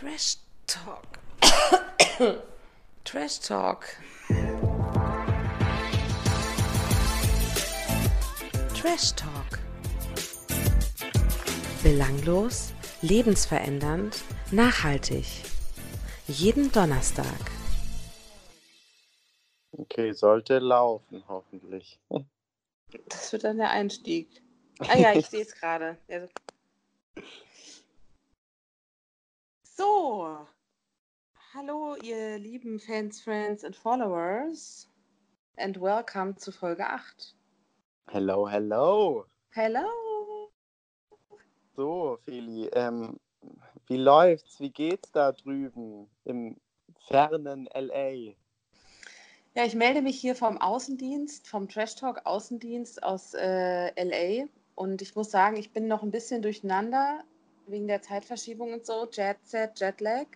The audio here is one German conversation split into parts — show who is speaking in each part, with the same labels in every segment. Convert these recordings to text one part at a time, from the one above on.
Speaker 1: Trash Talk. Trash Talk. Trash Talk. Belanglos, lebensverändernd, nachhaltig. Jeden Donnerstag.
Speaker 2: Okay, sollte laufen, hoffentlich.
Speaker 1: Das wird dann der Einstieg. Ah ja, ich sehe es gerade. Also So, hallo ihr lieben Fans, Friends und Followers and welcome zu Folge 8.
Speaker 2: Hello, hello.
Speaker 1: Hello.
Speaker 2: So, Feli, ähm, wie läuft's? Wie geht's da drüben im fernen LA?
Speaker 1: Ja, ich melde mich hier vom Außendienst, vom Trash Talk Außendienst aus äh, LA und ich muss sagen, ich bin noch ein bisschen durcheinander wegen der Zeitverschiebung und so, Jet Set, Jetlag.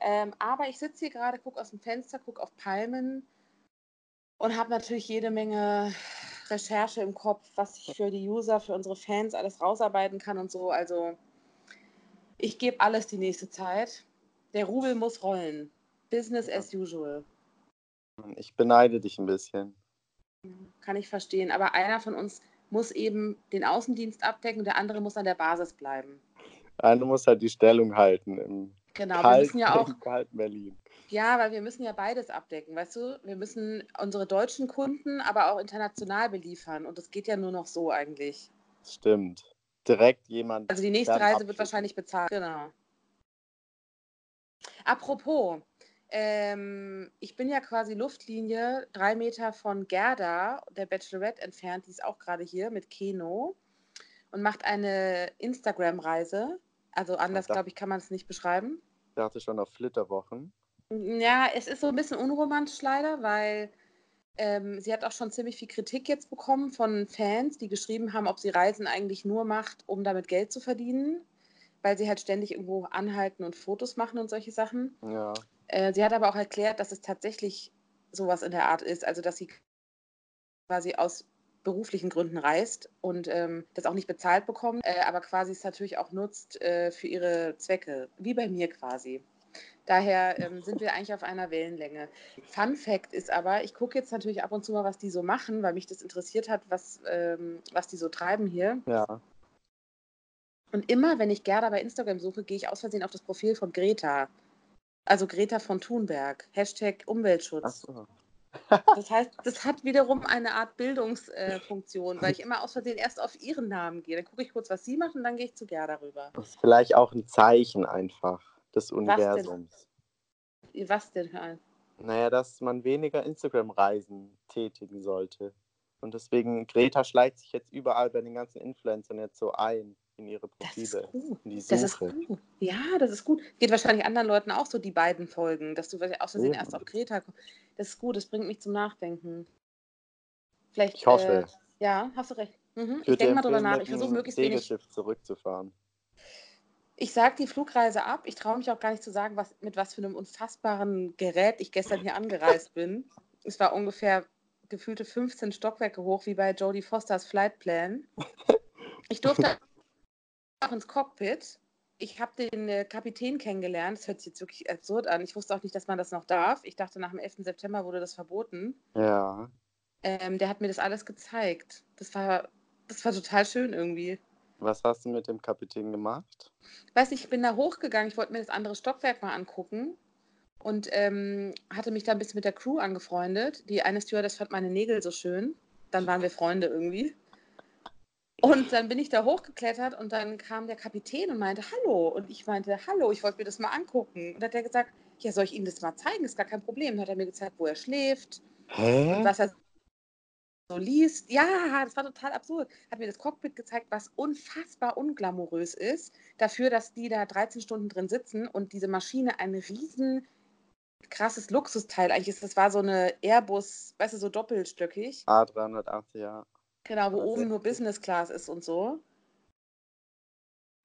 Speaker 1: Ähm, aber ich sitze hier gerade, gucke aus dem Fenster, gucke auf Palmen und habe natürlich jede Menge Recherche im Kopf, was ich für die User, für unsere Fans alles rausarbeiten kann und so. Also ich gebe alles die nächste Zeit. Der Rubel muss rollen. Business ja. as usual.
Speaker 2: Ich beneide dich ein bisschen.
Speaker 1: Kann ich verstehen. Aber einer von uns muss eben den Außendienst abdecken und der andere muss an der Basis bleiben.
Speaker 2: Einer muss halt die Stellung halten im
Speaker 1: genau, Kalt, wir müssen ja auch,
Speaker 2: kalten Berlin.
Speaker 1: Ja, weil wir müssen ja beides abdecken, weißt du? Wir müssen unsere deutschen Kunden, aber auch international beliefern. Und das geht ja nur noch so eigentlich.
Speaker 2: Stimmt. Direkt jemand.
Speaker 1: Also die nächste Reise abschicken. wird wahrscheinlich bezahlt. Genau. Apropos, ähm, ich bin ja quasi Luftlinie drei Meter von Gerda, der Bachelorette, entfernt. Die ist auch gerade hier mit Keno und macht eine Instagram-Reise also anders, glaube ich, kann man es nicht beschreiben.
Speaker 2: Ich dachte schon auf Flitterwochen.
Speaker 1: Ja, es ist so ein bisschen unromantisch leider, weil ähm, sie hat auch schon ziemlich viel Kritik jetzt bekommen von Fans, die geschrieben haben, ob sie Reisen eigentlich nur macht, um damit Geld zu verdienen, weil sie halt ständig irgendwo anhalten und Fotos machen und solche Sachen.
Speaker 2: Ja.
Speaker 1: Äh, sie hat aber auch erklärt, dass es tatsächlich sowas in der Art ist, also dass sie quasi aus beruflichen Gründen reist und ähm, das auch nicht bezahlt bekommt, äh, aber quasi es natürlich auch nutzt äh, für ihre Zwecke, wie bei mir quasi. Daher ähm, sind wir eigentlich auf einer Wellenlänge. Fun Fact ist aber, ich gucke jetzt natürlich ab und zu mal, was die so machen, weil mich das interessiert hat, was, ähm, was die so treiben hier.
Speaker 2: Ja.
Speaker 1: Und immer, wenn ich Gerda bei Instagram suche, gehe ich aus Versehen auf das Profil von Greta. Also Greta von Thunberg. Hashtag Umweltschutz. Ach so. Das heißt, das hat wiederum eine Art Bildungsfunktion, äh, weil ich immer aus Versehen erst auf ihren Namen gehe. Dann gucke ich kurz, was sie macht und dann gehe ich zu Gerda rüber.
Speaker 2: Das ist vielleicht auch ein Zeichen einfach des Universums.
Speaker 1: Was denn, was denn für ein?
Speaker 2: Naja, dass man weniger Instagram-Reisen tätigen sollte. Und deswegen, Greta schleicht sich jetzt überall bei den ganzen Influencern jetzt so ein in ihre Profile. Das ist gut.
Speaker 1: Das ist gut. Ja, das ist gut. Geht wahrscheinlich anderen Leuten auch so, die beiden Folgen, dass du aus Versehen erst auf Greta kommst. Das ist gut, das bringt mich zum Nachdenken. Vielleicht,
Speaker 2: ich hoffe.
Speaker 1: Äh, ja, hast du recht. Mhm. Ich, denke mal drüber nach. Ich versuche möglichst wenig.
Speaker 2: zurückzufahren.
Speaker 1: Ich sage die Flugreise ab. Ich traue mich auch gar nicht zu sagen, was, mit was für einem unfassbaren Gerät ich gestern hier angereist bin. Es war ungefähr gefühlte 15 Stockwerke hoch, wie bei Jodie Fosters Flight Plan. Ich durfte auch ins Cockpit. Ich habe den äh, Kapitän kennengelernt. Das hört sich jetzt wirklich absurd an. Ich wusste auch nicht, dass man das noch darf. Ich dachte, nach dem 11. September wurde das verboten.
Speaker 2: Ja.
Speaker 1: Ähm, der hat mir das alles gezeigt. Das war, das war total schön irgendwie.
Speaker 2: Was hast du mit dem Kapitän gemacht?
Speaker 1: Weiß nicht, ich bin da hochgegangen. Ich wollte mir das andere Stockwerk mal angucken und ähm, hatte mich da ein bisschen mit der Crew angefreundet. Die eine Stewardess fand meine Nägel so schön. Dann waren wir Freunde irgendwie. Und dann bin ich da hochgeklettert und dann kam der Kapitän und meinte, hallo. Und ich meinte, hallo, ich wollte mir das mal angucken. Und dann hat er gesagt, ja, soll ich Ihnen das mal zeigen? Ist gar kein Problem. Dann hat er mir gezeigt, wo er schläft
Speaker 2: Hä?
Speaker 1: und was er so liest. Ja, das war total absurd. Hat mir das Cockpit gezeigt, was unfassbar unglamourös ist, dafür, dass die da 13 Stunden drin sitzen und diese Maschine ein riesen krasses Luxusteil eigentlich ist. Das war so eine Airbus, weißt du, so doppelstöckig.
Speaker 2: A380, ja.
Speaker 1: Genau, wo oben nur Business Class ist und so.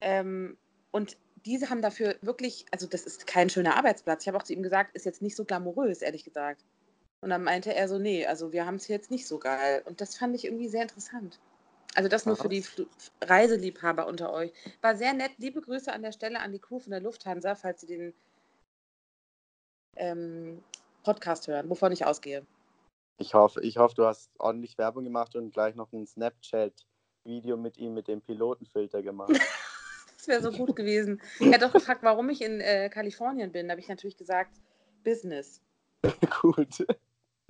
Speaker 1: Ähm, und diese haben dafür wirklich, also das ist kein schöner Arbeitsplatz. Ich habe auch zu ihm gesagt, ist jetzt nicht so glamourös, ehrlich gesagt. Und dann meinte er so, nee, also wir haben es jetzt nicht so geil. Und das fand ich irgendwie sehr interessant. Also das nur für die Reiseliebhaber unter euch. War sehr nett. Liebe Grüße an der Stelle an die Crew von der Lufthansa, falls sie den ähm, Podcast hören, wovon ich ausgehe.
Speaker 2: Ich hoffe, ich hoffe, du hast ordentlich Werbung gemacht und gleich noch ein Snapchat-Video mit ihm mit dem Pilotenfilter gemacht.
Speaker 1: Das wäre so gut gewesen. Er hat doch gefragt, warum ich in äh, Kalifornien bin. Da habe ich natürlich gesagt, Business.
Speaker 2: Gut.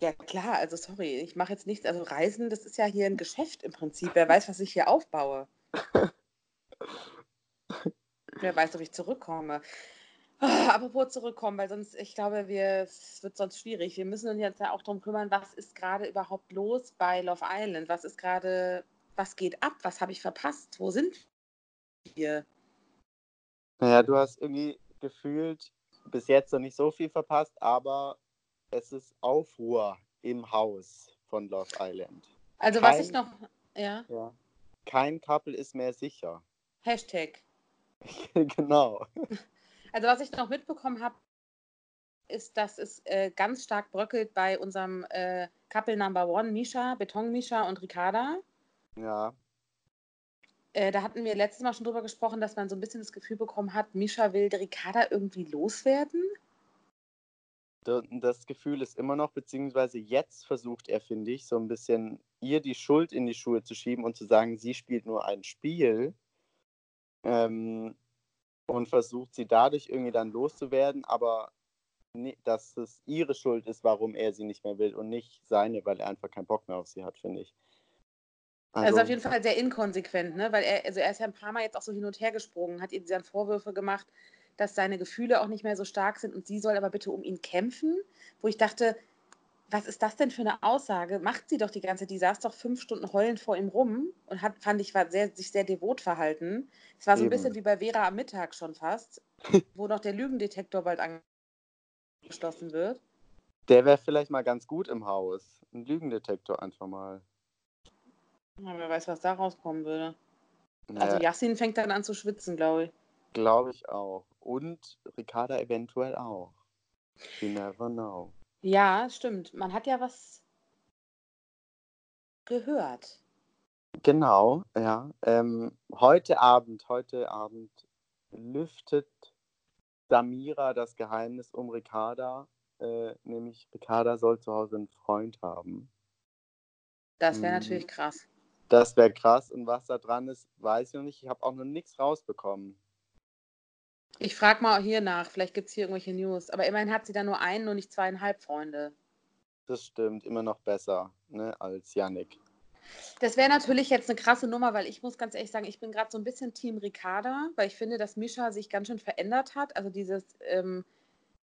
Speaker 1: Ja klar, also sorry, ich mache jetzt nichts. Also Reisen, das ist ja hier ein Geschäft im Prinzip. Wer weiß, was ich hier aufbaue. Wer weiß, ob ich zurückkomme. Ah, Apropos zurückkommen, weil sonst, ich glaube, wir, es wird sonst schwierig. Wir müssen uns jetzt ja auch darum kümmern, was ist gerade überhaupt los bei Love Island? Was ist gerade, was geht ab? Was habe ich verpasst? Wo sind wir?
Speaker 2: Naja, du hast irgendwie gefühlt bis jetzt noch nicht so viel verpasst, aber es ist Aufruhr im Haus von Love Island.
Speaker 1: Also was
Speaker 2: Kein-
Speaker 1: ich noch, ja,
Speaker 2: Ja. Kein Couple ist mehr sicher.
Speaker 1: Hashtag.
Speaker 2: genau.
Speaker 1: Also was ich noch mitbekommen habe, ist, dass es äh, ganz stark bröckelt bei unserem äh, Couple Number One, Misha, Beton Misha und Ricarda.
Speaker 2: Ja.
Speaker 1: Äh, da hatten wir letztes Mal schon drüber gesprochen, dass man so ein bisschen das Gefühl bekommen hat, Misha will Ricarda irgendwie loswerden.
Speaker 2: Das Gefühl ist immer noch, beziehungsweise jetzt versucht er, finde ich, so ein bisschen ihr die Schuld in die Schuhe zu schieben und zu sagen, sie spielt nur ein Spiel. Ähm, und versucht sie dadurch irgendwie dann loszuwerden, aber dass es ihre Schuld ist, warum er sie nicht mehr will und nicht seine, weil er einfach keinen Bock mehr auf sie hat, finde ich.
Speaker 1: Also, auf jeden Fall sehr inkonsequent, ne? Weil er, also er ist ja ein paar Mal jetzt auch so hin und her gesprungen, hat ihr dann Vorwürfe gemacht, dass seine Gefühle auch nicht mehr so stark sind und sie soll aber bitte um ihn kämpfen. Wo ich dachte, was ist das denn für eine Aussage? Macht sie doch die ganze, die saß doch fünf Stunden heulend vor ihm rum und hat, fand ich, war sehr, sich sehr devot verhalten. Es war so ein
Speaker 2: Eben.
Speaker 1: bisschen wie bei Vera am Mittag schon fast, wo noch der Lügendetektor bald angeschlossen wird.
Speaker 2: Der wäre vielleicht mal ganz gut im Haus. Ein Lügendetektor einfach mal.
Speaker 1: Ja, wer weiß, was da rauskommen würde.
Speaker 2: Naja,
Speaker 1: Also Yassin fängt dann an zu schwitzen, glaube ich.
Speaker 2: Glaube ich auch. Und Ricarda eventuell auch. You never know.
Speaker 1: Ja, stimmt. Man hat ja was gehört.
Speaker 2: Genau, ja. Ähm, heute Abend, heute Abend lüftet Samira das Geheimnis um Ricarda. Äh, nämlich Ricarda soll zu Hause einen Freund haben.
Speaker 1: Das wäre
Speaker 2: Mhm.
Speaker 1: natürlich krass.
Speaker 2: Das wäre krass. Und was da dran ist, weiß ich noch nicht. Ich habe auch noch nichts rausbekommen.
Speaker 1: Ich frage mal hier nach, vielleicht gibt es hier irgendwelche News. Aber immerhin hat sie da nur einen und nicht zweieinhalb Freunde.
Speaker 2: Das stimmt, immer noch besser ne, als Yannick.
Speaker 1: Das wäre natürlich jetzt eine krasse Nummer, weil ich muss ganz ehrlich sagen, ich bin gerade so ein bisschen Team Ricarda, weil ich finde, dass Mischa sich ganz schön verändert hat. Also dieses ähm,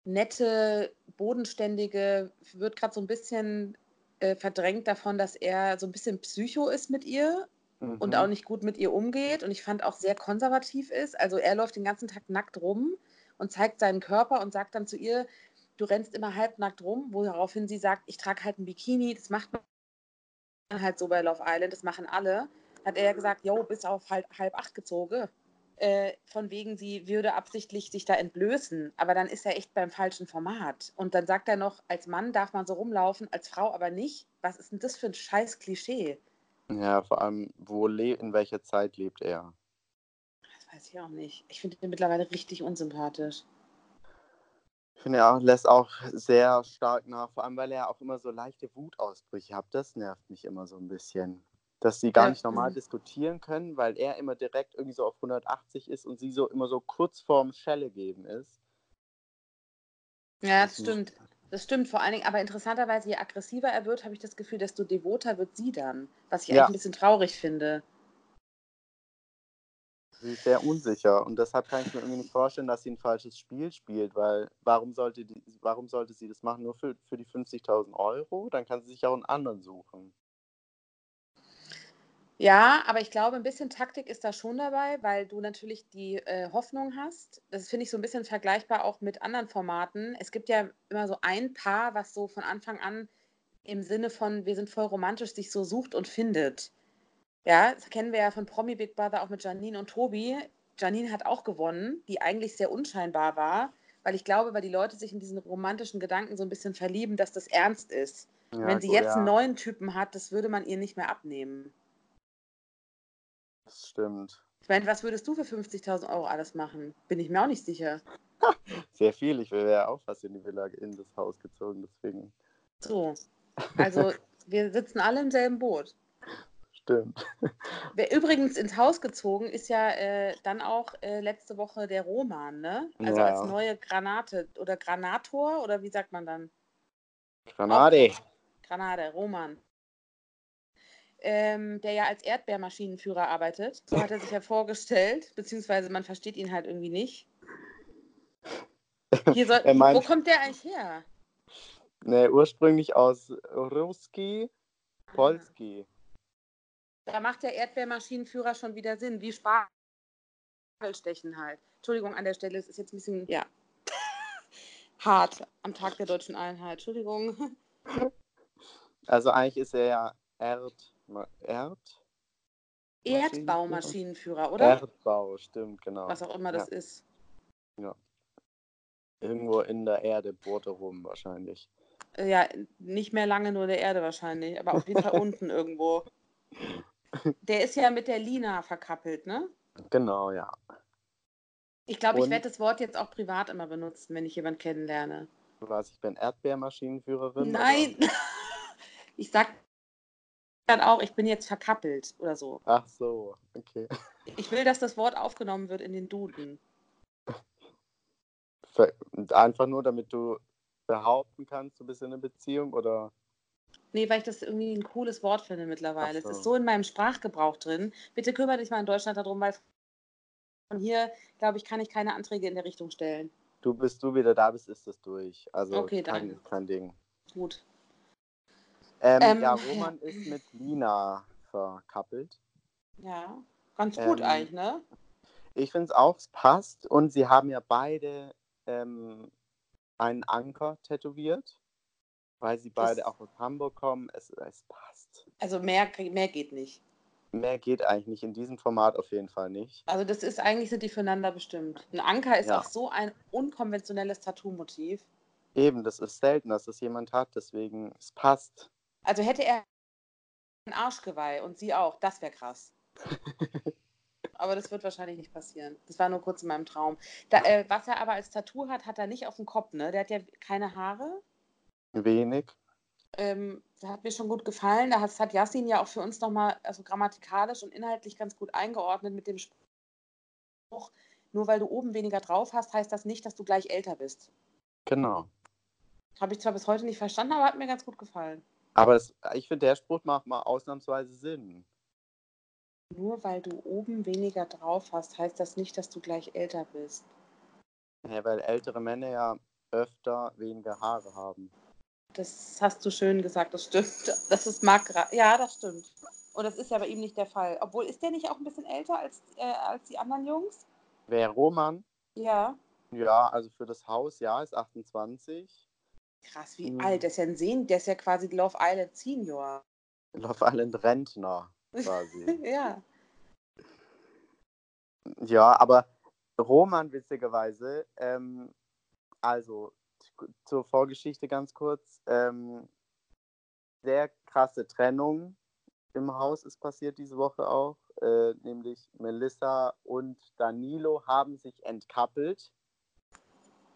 Speaker 1: nette, bodenständige wird gerade so ein bisschen äh, verdrängt davon, dass er so ein bisschen Psycho ist mit ihr und
Speaker 2: Mhm.
Speaker 1: auch nicht gut mit ihr umgeht und ich fand auch sehr konservativ ist. Also er läuft den ganzen Tag nackt rum und zeigt seinen Körper und sagt dann zu ihr, du rennst immer halbnackt rum, woraufhin sie sagt, ich trage halt ein Bikini, das macht man halt so bei Love Island, das machen alle. Hat er ja gesagt, yo, bis auf halb, halb acht gezogen. Äh, von wegen, sie würde absichtlich sich da entblößen, aber dann ist er echt beim falschen Format. Und dann sagt er noch, als Mann darf man so rumlaufen, als Frau aber nicht. Was ist denn das für ein scheiß Klischee?
Speaker 2: Ja, vor allem, wo le in welcher Zeit lebt er?
Speaker 1: Das weiß ich auch nicht. Ich finde ihn mittlerweile richtig unsympathisch.
Speaker 2: Ich finde, er auch- lässt auch sehr stark nach, vor allem, weil er auch immer so leichte Wutausbrüche hat. Das nervt mich immer so ein bisschen. Dass sie gar
Speaker 1: Ja,
Speaker 2: nicht normal
Speaker 1: mhm.
Speaker 2: diskutieren können, weil er immer direkt irgendwie so auf 180 ist und sie so immer so kurz vorm Schelle geben ist.
Speaker 1: Ja,
Speaker 2: Das
Speaker 1: das stimmt. Das stimmt vor allen Dingen, aber interessanterweise, je aggressiver er wird, habe ich das Gefühl, desto devoter wird sie dann. Was ich
Speaker 2: Ja.
Speaker 1: eigentlich ein bisschen traurig finde.
Speaker 2: Sie ist sehr unsicher und deshalb kann ich mir irgendwie nicht vorstellen, dass sie ein falsches Spiel spielt, weil warum sollte, die, warum sollte sie das machen? Nur für, für die 50.000 Euro? Dann kann sie sich auch einen anderen suchen.
Speaker 1: Ja, aber ich glaube, ein bisschen Taktik ist da schon dabei, weil du natürlich die äh, Hoffnung hast. Das finde ich so ein bisschen vergleichbar auch mit anderen Formaten. Es gibt ja immer so ein Paar, was so von Anfang an im Sinne von, wir sind voll romantisch, sich so sucht und findet. Ja, das kennen wir ja von Promi Big Brother auch mit Janine und Tobi. Janine hat auch gewonnen, die eigentlich sehr unscheinbar war, weil ich glaube, weil die Leute sich in diesen romantischen Gedanken so ein bisschen verlieben, dass das ernst ist.
Speaker 2: Ja,
Speaker 1: Wenn sie
Speaker 2: gut,
Speaker 1: jetzt
Speaker 2: ja.
Speaker 1: einen neuen Typen hat, das würde man ihr nicht mehr abnehmen.
Speaker 2: Das stimmt.
Speaker 1: Ich meine, was würdest du für 50.000 Euro alles machen? Bin ich mir auch nicht sicher.
Speaker 2: Sehr viel. Ich wäre ja auch fast in die Villa, in das Haus gezogen, deswegen.
Speaker 1: So. Also, wir sitzen alle im selben Boot.
Speaker 2: Stimmt.
Speaker 1: Wer übrigens ins Haus gezogen ist ja äh, dann auch äh, letzte Woche der Roman, ne? Also
Speaker 2: Ja.
Speaker 1: als neue Granate oder Granator oder wie sagt man dann?
Speaker 2: Granate.
Speaker 1: Granate, Roman. Ähm, der ja als Erdbeermaschinenführer arbeitet. So hat er sich ja vorgestellt, beziehungsweise man versteht ihn halt irgendwie nicht. Soll,
Speaker 2: meint-
Speaker 1: wo kommt der eigentlich her?
Speaker 2: Ne, ursprünglich aus Ruski, Polski.
Speaker 1: Da macht der Erdbeermaschinenführer schon wieder Sinn, wie Spargelstechen halt. Entschuldigung an der Stelle, es ist jetzt ein bisschen, ja, hart am Tag der deutschen Einheit. Entschuldigung.
Speaker 2: Also eigentlich ist er ja Erd. Erd?
Speaker 1: Erdbaumaschinenführer, oder?
Speaker 2: Erdbau, stimmt, genau.
Speaker 1: Was auch immer das ist.
Speaker 2: Irgendwo in der Erde bohrt er rum wahrscheinlich.
Speaker 1: Äh, Ja, nicht mehr lange nur der Erde wahrscheinlich, aber auf jeden Fall unten irgendwo. Der ist ja mit der Lina verkappelt, ne?
Speaker 2: Genau, ja.
Speaker 1: Ich glaube, ich werde das Wort jetzt auch privat immer benutzen, wenn ich jemanden kennenlerne.
Speaker 2: Was, ich bin Erdbeermaschinenführerin?
Speaker 1: Nein! Ich sag dann auch, ich bin jetzt verkappelt oder so.
Speaker 2: Ach so, okay.
Speaker 1: Ich will, dass das Wort aufgenommen wird in den Duden.
Speaker 2: Einfach nur, damit du behaupten kannst, du bist in einer Beziehung oder
Speaker 1: Nee, weil ich das irgendwie ein cooles Wort finde mittlerweile.
Speaker 2: So.
Speaker 1: Es ist so in meinem Sprachgebrauch drin. Bitte kümmere dich mal in Deutschland darum, weil von hier, glaube ich, kann ich keine Anträge in der Richtung stellen.
Speaker 2: du bis du wieder da bist, ist es durch. Also
Speaker 1: Okay,
Speaker 2: kein,
Speaker 1: danke.
Speaker 2: kein Ding.
Speaker 1: Gut.
Speaker 2: Ähm,
Speaker 1: Ähm,
Speaker 2: ja, Roman ist mit Lina verkappelt.
Speaker 1: Ja, ganz gut
Speaker 2: Ähm,
Speaker 1: eigentlich, ne?
Speaker 2: Ich finde es auch, es passt. Und sie haben ja beide ähm, einen Anker tätowiert, weil sie beide
Speaker 1: Das-
Speaker 2: auch aus Hamburg kommen. Es, es passt.
Speaker 1: Also mehr, mehr geht nicht.
Speaker 2: Mehr geht eigentlich nicht, in diesem Format auf jeden Fall nicht.
Speaker 1: Also das ist eigentlich sind die füreinander bestimmt. Ein Anker ist
Speaker 2: Ja.
Speaker 1: auch so ein unkonventionelles Tattoo-Motiv.
Speaker 2: Eben, das ist selten, dass das jemand hat, deswegen, es passt.
Speaker 1: Also hätte er ein Arschgeweih und sie auch, das wäre krass. aber das wird wahrscheinlich nicht passieren. Das war nur kurz in meinem Traum. Da, äh, was er aber als Tattoo hat, hat er nicht auf dem Kopf, ne? Der hat ja keine Haare.
Speaker 2: Wenig.
Speaker 1: Ähm, das hat mir schon gut gefallen. Da hat, hat Yassin ja auch für uns nochmal also grammatikalisch und inhaltlich ganz gut eingeordnet mit dem Spruch, nur weil du oben weniger drauf hast, heißt das nicht, dass du gleich älter bist.
Speaker 2: Genau.
Speaker 1: Habe ich zwar bis heute nicht verstanden, aber hat mir ganz gut gefallen.
Speaker 2: Aber das, ich finde, der Spruch macht mal ausnahmsweise Sinn.
Speaker 1: Nur weil du oben weniger drauf hast, heißt das nicht, dass du gleich älter bist.
Speaker 2: Ja, weil ältere Männer ja öfter weniger Haare haben.
Speaker 1: Das hast du schön gesagt, das stimmt. Das ist Mark Ja, das stimmt. Und das ist ja bei ihm nicht der Fall. Obwohl, ist der nicht auch ein bisschen älter als, äh, als die anderen Jungs?
Speaker 2: Wer Roman?
Speaker 1: Ja.
Speaker 2: Ja, also für das Haus, ja, ist 28.
Speaker 1: Krass, wie
Speaker 2: Mhm.
Speaker 1: alt. Der ist ja ein Sehen, der ist ja quasi Love Island Senior.
Speaker 2: Love Island Rentner quasi.
Speaker 1: ja.
Speaker 2: ja, aber Roman witzigerweise, ähm, also zur Vorgeschichte ganz kurz, ähm, sehr krasse Trennung im Haus ist passiert diese Woche auch, äh, nämlich Melissa und Danilo haben sich entkappelt.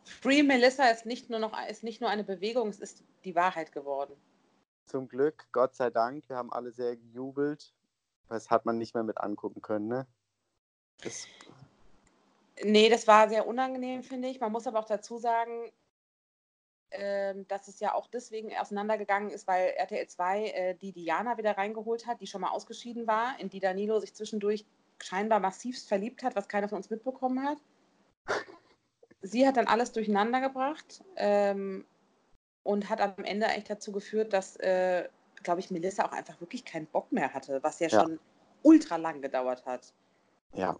Speaker 1: Free Melissa ist nicht nur noch ist nicht nur eine Bewegung, es ist die Wahrheit geworden.
Speaker 2: Zum Glück, Gott sei Dank, wir haben alle sehr gejubelt. Das hat man nicht mehr mit angucken können, ne? Das,
Speaker 1: Nee, das war sehr unangenehm, finde ich. Man muss aber auch dazu sagen, ähm, dass es ja auch deswegen auseinandergegangen ist, weil RTL 2 äh, die Diana wieder reingeholt hat, die schon mal ausgeschieden war, in die Danilo sich zwischendurch scheinbar massivst verliebt hat, was keiner von uns mitbekommen hat. Sie hat dann alles durcheinander gebracht ähm, und hat am Ende eigentlich dazu geführt, dass, äh, glaube ich, Melissa auch einfach wirklich keinen Bock mehr hatte, was ja,
Speaker 2: Ja.
Speaker 1: schon ultra lang gedauert hat.
Speaker 2: ja,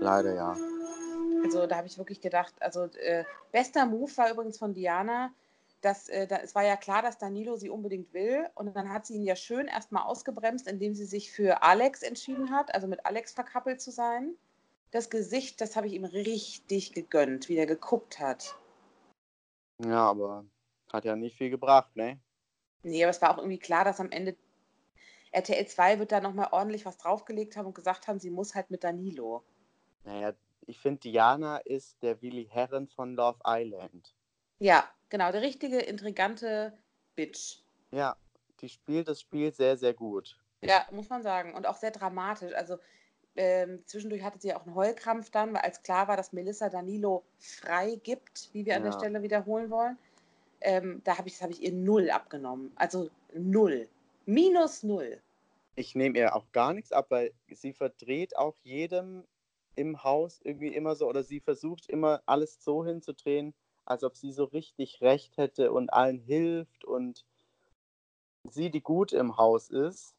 Speaker 2: leider ja.
Speaker 1: Also da habe ich wirklich gedacht, also äh, bester Move war übrigens von Diana, dass äh, da, es war ja klar, dass Danilo sie unbedingt will und dann hat sie ihn ja schön erstmal ausgebremst, indem sie sich für Alex entschieden hat, also mit Alex verkappelt zu sein. Das Gesicht, das habe ich ihm richtig gegönnt, wie er geguckt hat.
Speaker 2: Ja, aber hat ja nicht viel gebracht, ne?
Speaker 1: Nee, aber es war auch irgendwie klar, dass am Ende. RTL 2 wird da nochmal ordentlich was draufgelegt haben und gesagt haben, sie muss halt mit Danilo.
Speaker 2: Naja, ich finde, Diana ist der Willi Herren von Love Island.
Speaker 1: Ja, genau, der richtige, intrigante Bitch.
Speaker 2: Ja, die spielt das Spiel sehr, sehr gut.
Speaker 1: Ja, muss man sagen. Und auch sehr dramatisch. Also ähm, zwischendurch hatte sie auch einen Heulkrampf dann, weil als klar war, dass Melissa Danilo frei gibt, wie wir an der
Speaker 2: Ja.
Speaker 1: Stelle wiederholen wollen. Ähm, da habe ich, das hab ich ihr null abgenommen. Also null. Minus null.
Speaker 2: Ich nehme ihr auch gar nichts ab, weil sie verdreht auch jedem im Haus irgendwie immer so oder sie versucht immer alles so hinzudrehen, als ob sie so richtig recht hätte und allen hilft und sie die Gute im Haus ist.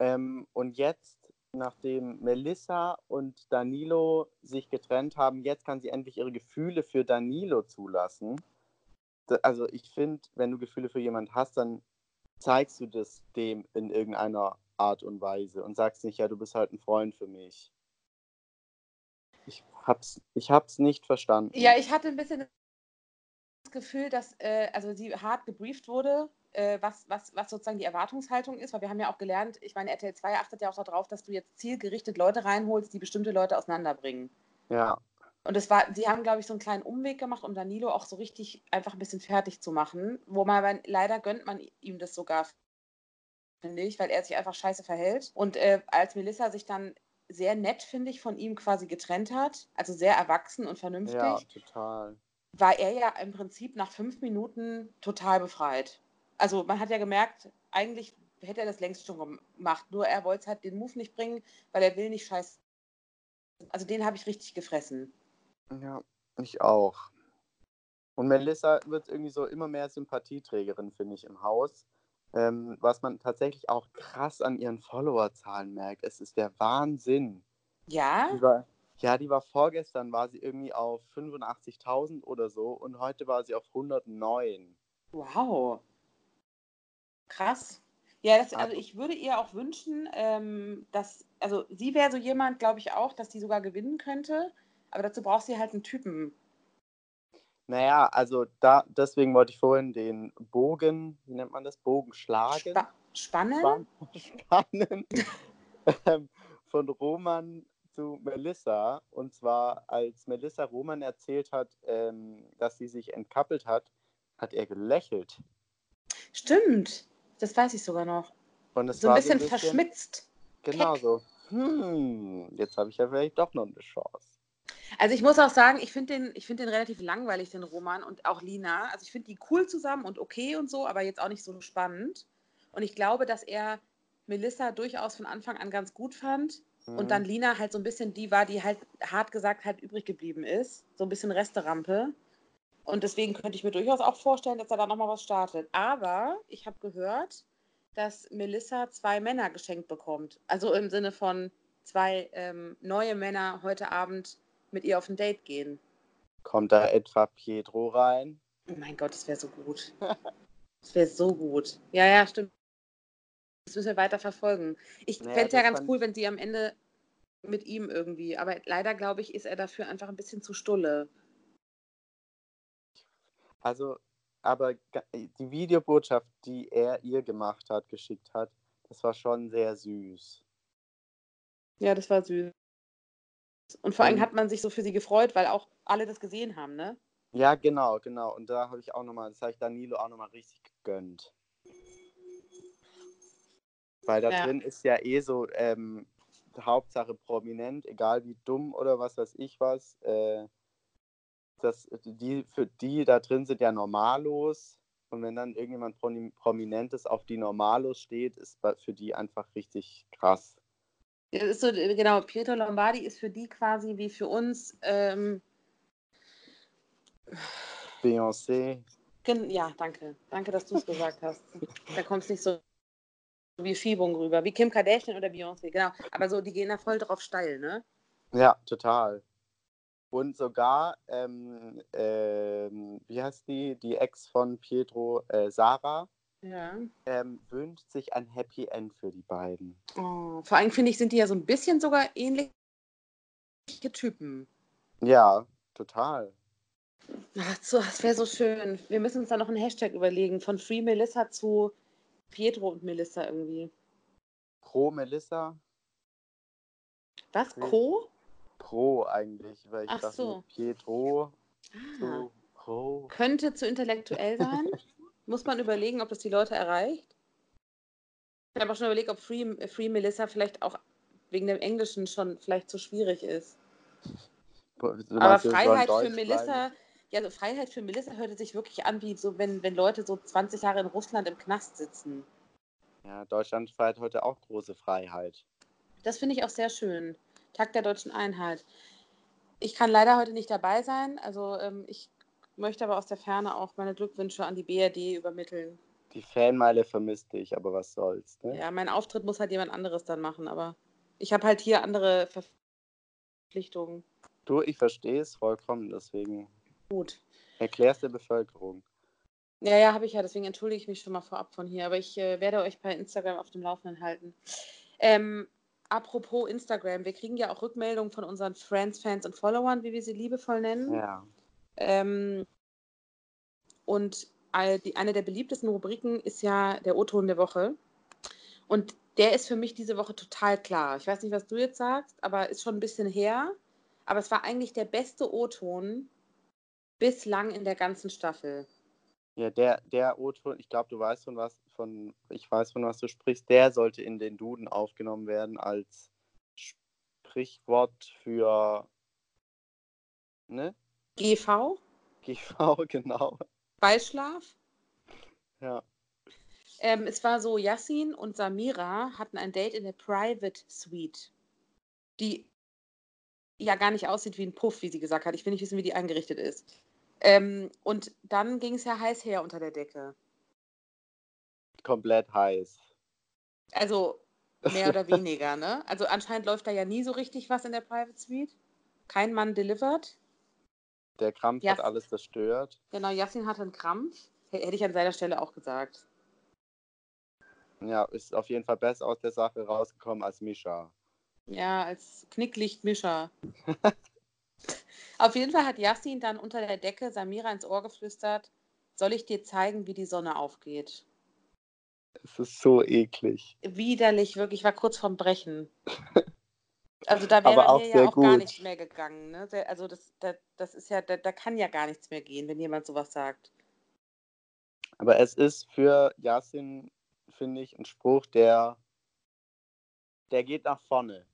Speaker 2: Ähm, und jetzt, nachdem Melissa und Danilo sich getrennt haben, jetzt kann sie endlich ihre Gefühle für Danilo zulassen. Also ich finde, wenn du Gefühle für jemanden hast, dann zeigst du das dem in irgendeiner Art und Weise und sagst nicht, ja, du bist halt ein Freund für mich. Ich hab's, ich hab's nicht verstanden.
Speaker 1: Ja, ich hatte ein bisschen das Gefühl, dass äh, also sie hart gebrieft wurde, was, was, was sozusagen die Erwartungshaltung ist, weil wir haben ja auch gelernt, ich meine, RTL 2 achtet ja auch darauf, dass du jetzt zielgerichtet Leute reinholst, die bestimmte Leute auseinanderbringen.
Speaker 2: Ja,
Speaker 1: Und das war, sie haben, glaube ich, so einen kleinen Umweg gemacht, um Danilo auch so richtig einfach ein bisschen fertig zu machen. Wo man leider gönnt man ihm das sogar, finde ich, weil er sich einfach scheiße verhält. Und äh, als Melissa sich dann sehr nett, finde ich, von ihm quasi getrennt hat, also sehr erwachsen und vernünftig,
Speaker 2: ja, total.
Speaker 1: war er ja im Prinzip nach fünf Minuten total befreit. Also man hat ja gemerkt, eigentlich hätte er das längst schon gemacht, nur er wollte halt den Move nicht bringen, weil er will nicht scheiße. Also den habe ich richtig gefressen.
Speaker 2: Ja, ich auch. Und Melissa wird irgendwie so immer mehr Sympathieträgerin, finde ich, im Haus. Ähm, was man tatsächlich auch krass an ihren Followerzahlen merkt. Es ist der Wahnsinn.
Speaker 1: Ja?
Speaker 2: Die war, ja, die war vorgestern, war sie irgendwie auf 85.000 oder so und heute war sie auf 109.
Speaker 1: Wow. Krass. Ja, das, also ich würde ihr auch wünschen, ähm, dass, also sie wäre so jemand, glaube ich auch, dass die sogar gewinnen könnte, aber dazu braucht sie halt einen Typen.
Speaker 2: Naja, also da, deswegen wollte ich vorhin den Bogen, wie nennt man das? Bogen schlagen?
Speaker 1: Spa Spannen?
Speaker 2: Span spannen ähm, von Roman zu Melissa. Und zwar, als Melissa Roman erzählt hat, ähm, dass sie sich entkappelt hat, hat er gelächelt.
Speaker 1: Stimmt. Das weiß ich sogar noch.
Speaker 2: Und es
Speaker 1: So ein bisschen verschmitzt.
Speaker 2: Genau
Speaker 1: keck.
Speaker 2: so. Hm, jetzt habe ich ja vielleicht doch noch eine Chance.
Speaker 1: Also ich muss auch sagen, ich finde den, ich find den relativ langweilig, den Roman und auch Lina. Also ich finde die cool zusammen und okay und so, aber jetzt auch nicht so spannend. Und ich glaube, dass er Melissa durchaus von Anfang an ganz gut fand
Speaker 2: Mhm.
Speaker 1: und dann Lina halt so ein bisschen die war, die halt hart gesagt halt übrig geblieben ist. So ein bisschen Resterampe. Und deswegen könnte ich mir durchaus auch vorstellen, dass er da nochmal was startet. Aber ich habe gehört, dass Melissa zwei Männer geschenkt bekommt. Also im Sinne von zwei ähm, neue Männer heute Abend mit ihr auf ein Date gehen.
Speaker 2: Kommt da etwa Pietro rein?
Speaker 1: Oh mein Gott, das wäre so gut. Das wäre so gut. Ja, ja, stimmt. Das müssen wir weiter verfolgen. Ich
Speaker 2: Naja,
Speaker 1: fände es ja ganz cool, wenn sie am Ende mit ihm irgendwie. Aber leider, glaube ich, ist er dafür einfach ein bisschen zu stulle.
Speaker 2: Also, aber ga- die Videobotschaft, die er ihr gemacht hat, geschickt hat, das war schon sehr süß.
Speaker 1: Ja, das war süß. Und vor allem hat man sich so für sie gefreut, weil auch alle das gesehen haben, ne?
Speaker 2: Ja, genau, genau. Und da habe ich auch nochmal, das habe ich Danilo auch nochmal richtig gegönnt. Weil da
Speaker 1: Ja.
Speaker 2: drin ist ja eh so, ähm, Hauptsache prominent, egal wie dumm oder was weiß ich was. Äh, das, die, für die da drin sind ja Normalos. Und wenn dann irgendjemand Promi- Prominentes auf die Normalos steht, ist für die einfach richtig krass.
Speaker 1: Das ist so, genau, Pietro Lombardi ist für die quasi wie für uns, ähm,
Speaker 2: Beyoncé,
Speaker 1: ja, danke. Danke, dass du es gesagt hast. Da kommt es nicht so wie Schiebung rüber, wie Kim Kardashian oder Beyoncé, genau. Aber so, die gehen da voll drauf steil, ne?
Speaker 2: Ja, total. Und sogar, ähm, ähm, wie heißt die, die Ex von Pietro, äh, Sarah,
Speaker 1: Ja.
Speaker 2: ähm, wünscht sich ein Happy End für die beiden.
Speaker 1: Oh, vor allem finde ich, sind die ja so ein bisschen sogar ähnliche Typen.
Speaker 2: Ja, total.
Speaker 1: Ach, so, das wäre so schön. Wir müssen uns da noch einen Hashtag überlegen, von Free Melissa zu Pietro und Melissa irgendwie.
Speaker 2: Pro Melissa?
Speaker 1: Was? Co?
Speaker 2: Pro eigentlich, weil ich
Speaker 1: Ach
Speaker 2: dachte,
Speaker 1: so.
Speaker 2: Pietro
Speaker 1: Ah.
Speaker 2: Pro.
Speaker 1: Könnte zu intellektuell sein. Muss man überlegen, ob das die Leute erreicht. Ich habe auch schon überlegt, ob Free, Free Melissa vielleicht auch wegen dem Englischen schon vielleicht zu schwierig ist. Aber Freiheit für
Speaker 2: Deutsch
Speaker 1: Melissa, ja, also Freiheit für Melissa hörte sich wirklich an, wie so, wenn, wenn Leute so 20 Jahre in Russland im Knast sitzen.
Speaker 2: Ja, Deutschland feiert heute auch große Freiheit.
Speaker 1: Das finde ich auch sehr schön. Tag der deutschen Einheit. Ich kann leider heute nicht dabei sein. Also ähm, ich möchte aber aus der Ferne auch meine Glückwünsche an die BRD übermitteln.
Speaker 2: Die Fanmeile vermisst dich, aber was soll's, ne?
Speaker 1: Ja, mein Auftritt muss halt jemand anderes dann machen, aber ich habe halt hier andere Verpflichtungen.
Speaker 2: Du, ich verstehe es vollkommen, deswegen
Speaker 1: Gut.
Speaker 2: erklär's der Bevölkerung.
Speaker 1: Ja, ja, habe ich ja, deswegen entschuldige ich mich schon mal vorab von hier, aber ich äh, werde euch bei Instagram auf dem Laufenden halten. Ähm, apropos Instagram, wir kriegen ja auch Rückmeldungen von unseren Friends, Fans und Followern, wie wir sie liebevoll nennen.
Speaker 2: Ja.
Speaker 1: Ähm, und all die, eine der beliebtesten Rubriken ist ja der O-Ton der Woche. Und der ist für mich diese Woche total klar. Ich weiß nicht, was du jetzt sagst, aber ist schon ein bisschen her. Aber es war eigentlich der beste O-Ton bislang in der ganzen Staffel.
Speaker 2: Ja, der, der O-Ton, ich glaube, du weißt von was, von, ich weiß von was du sprichst, der sollte in den Duden aufgenommen werden als Sprichwort für, ne?
Speaker 1: GV,
Speaker 2: GV, genau.
Speaker 1: Beischlaf.
Speaker 2: Ja.
Speaker 1: Ähm, es war so, Yassin und Samira hatten ein Date in der Private Suite, die ja gar nicht aussieht wie ein Puff, wie sie gesagt hat. Ich will nicht wissen, wie die eingerichtet ist. Ähm, und dann ging es ja heiß her unter der Decke.
Speaker 2: Komplett heiß.
Speaker 1: Also mehr oder weniger, ne? Also anscheinend läuft da ja nie so richtig was in der Private Suite. Kein Mann delivered.
Speaker 2: Der Krampf
Speaker 1: Ja.
Speaker 2: hat alles zerstört.
Speaker 1: Genau, Yassin hatte einen Krampf. Hätte ich an seiner Stelle auch gesagt.
Speaker 2: Ja, ist auf jeden Fall besser aus der Sache rausgekommen als Misha.
Speaker 1: Ja, als Knicklichtmischer. Auf jeden Fall hat Yassin dann unter der Decke Samira ins Ohr geflüstert, soll ich dir zeigen, wie die Sonne aufgeht?
Speaker 2: Es ist so eklig.
Speaker 1: Widerlich, wirklich, ich war kurz vorm Brechen. Also da wäre
Speaker 2: auch
Speaker 1: ja auch gar
Speaker 2: gut.
Speaker 1: nichts mehr gegangen. Ne? Der- Also das, das, das ist ja, da, da kann ja gar nichts mehr gehen, wenn jemand sowas sagt.
Speaker 2: Aber es ist für Yasin, finde ich, ein Spruch, der, der geht nach vorne.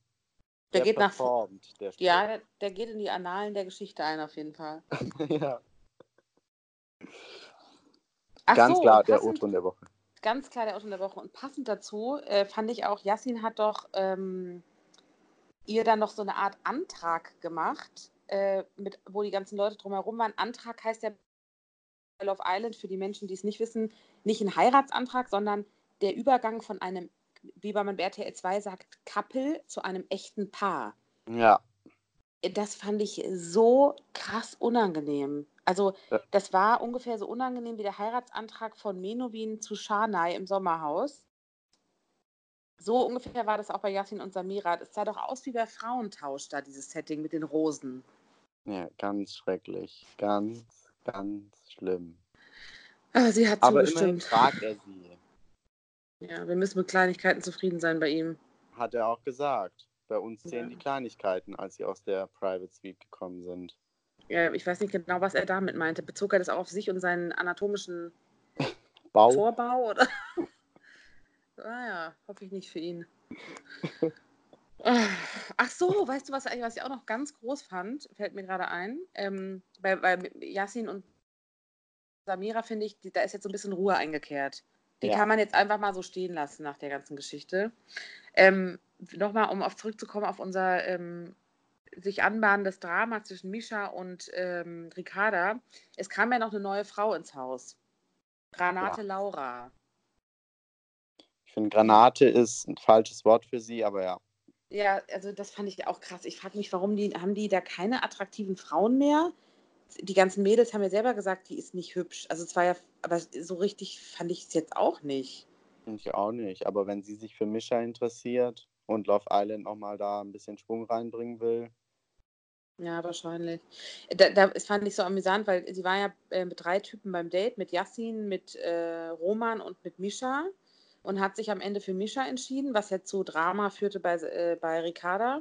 Speaker 1: Der geht nach vor-
Speaker 2: performt, der Spruch.
Speaker 1: Ja, der, der geht in die Annalen der Geschichte ein, auf jeden Fall.
Speaker 2: ja.
Speaker 1: Ach
Speaker 2: Ganz
Speaker 1: so,
Speaker 2: klar, der O-Ton der Woche.
Speaker 1: Ganz klar der Auto der Woche. Und passend dazu äh, fand ich auch, Yassin hat doch ähm, ihr dann noch so eine Art Antrag gemacht, äh, mit, wo die ganzen Leute drumherum waren. Antrag heißt ja bei Love Island für die Menschen, die es nicht wissen, nicht ein Heiratsantrag, sondern der Übergang von einem, wie man bei RTL 2 sagt, Couple zu einem echten Paar.
Speaker 2: Ja,
Speaker 1: Das fand ich so krass unangenehm. Also, das war ungefähr so unangenehm wie der Heiratsantrag von Menowin zu Schanai im Sommerhaus. So ungefähr war das auch bei Yassin und Samira. Es sah doch aus wie bei Frauentausch da, dieses Setting mit den Rosen.
Speaker 2: ja, ganz schrecklich. Ganz, ganz schlimm.
Speaker 1: Ah, sie hat
Speaker 2: Aber immerhin
Speaker 1: zugestimmt.
Speaker 2: fragt er sie.
Speaker 1: Ja, wir müssen mit Kleinigkeiten zufrieden sein bei ihm.
Speaker 2: Hat er auch gesagt. Bei uns zählen
Speaker 1: Ja.
Speaker 2: die Kleinigkeiten, als sie aus der Private Suite gekommen sind.
Speaker 1: Ja, ich weiß nicht genau, was er damit meinte. Bezog er das auch auf sich und seinen anatomischen
Speaker 2: Bau.
Speaker 1: Vorbau oder? ah ja, hoffe ich nicht für ihn. Ach so, weißt du, was, was ich auch noch ganz groß fand, fällt mir gerade ein. Ähm, bei, bei Yassin und Samira finde ich, die, da ist jetzt so ein bisschen Ruhe eingekehrt. Die
Speaker 2: Ja.
Speaker 1: kann man jetzt einfach mal so stehen lassen nach der ganzen Geschichte. Ähm, Nochmal, um auf zurückzukommen auf unser ähm, sich anbahnendes Drama zwischen Misha und ähm, Ricarda. Es kam ja noch eine neue Frau ins Haus. Granate Laura.
Speaker 2: Ich finde, Granate ist ein falsches Wort für sie, aber ja.
Speaker 1: Ja, also das fand ich auch krass. Ich frage mich, warum die, haben die da keine attraktiven Frauen mehr? Die ganzen Mädels haben ja selber gesagt, die ist nicht hübsch. Also es war ja, aber so richtig fand ich es jetzt auch nicht.
Speaker 2: Finde ich auch nicht. Aber wenn sie sich für Mischa interessiert und Love Island nochmal da ein bisschen Schwung reinbringen will,
Speaker 1: Ja, wahrscheinlich. Da, da, das fand ich so amüsant, weil sie war ja äh, mit drei Typen beim Date, mit Yassin, mit äh, Roman und mit Misha. und hat sich am Ende für Misha entschieden, was ja zu Drama führte bei, äh, bei Ricarda.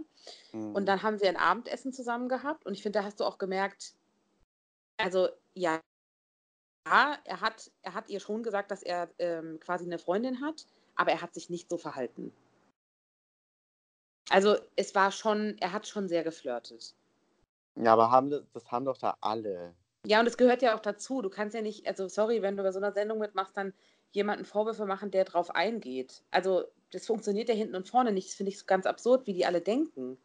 Speaker 1: Mhm. Und dann haben sie ein Abendessen zusammen gehabt und ich finde, da hast du auch gemerkt, also ja, er hat, er hat ihr schon gesagt, dass er ähm, quasi eine Freundin hat, aber er hat sich nicht so verhalten. Also es war schon, er hat schon sehr geflirtet.
Speaker 2: Ja, aber haben das, das haben doch da alle.
Speaker 1: Ja, und es gehört ja auch dazu. Du kannst ja nicht, also sorry, wenn du bei so einer Sendung mitmachst, dann jemanden Vorwürfe machen, der drauf eingeht. Also das funktioniert ja hinten und vorne nicht. Das finde ich ganz absurd, wie die alle denken.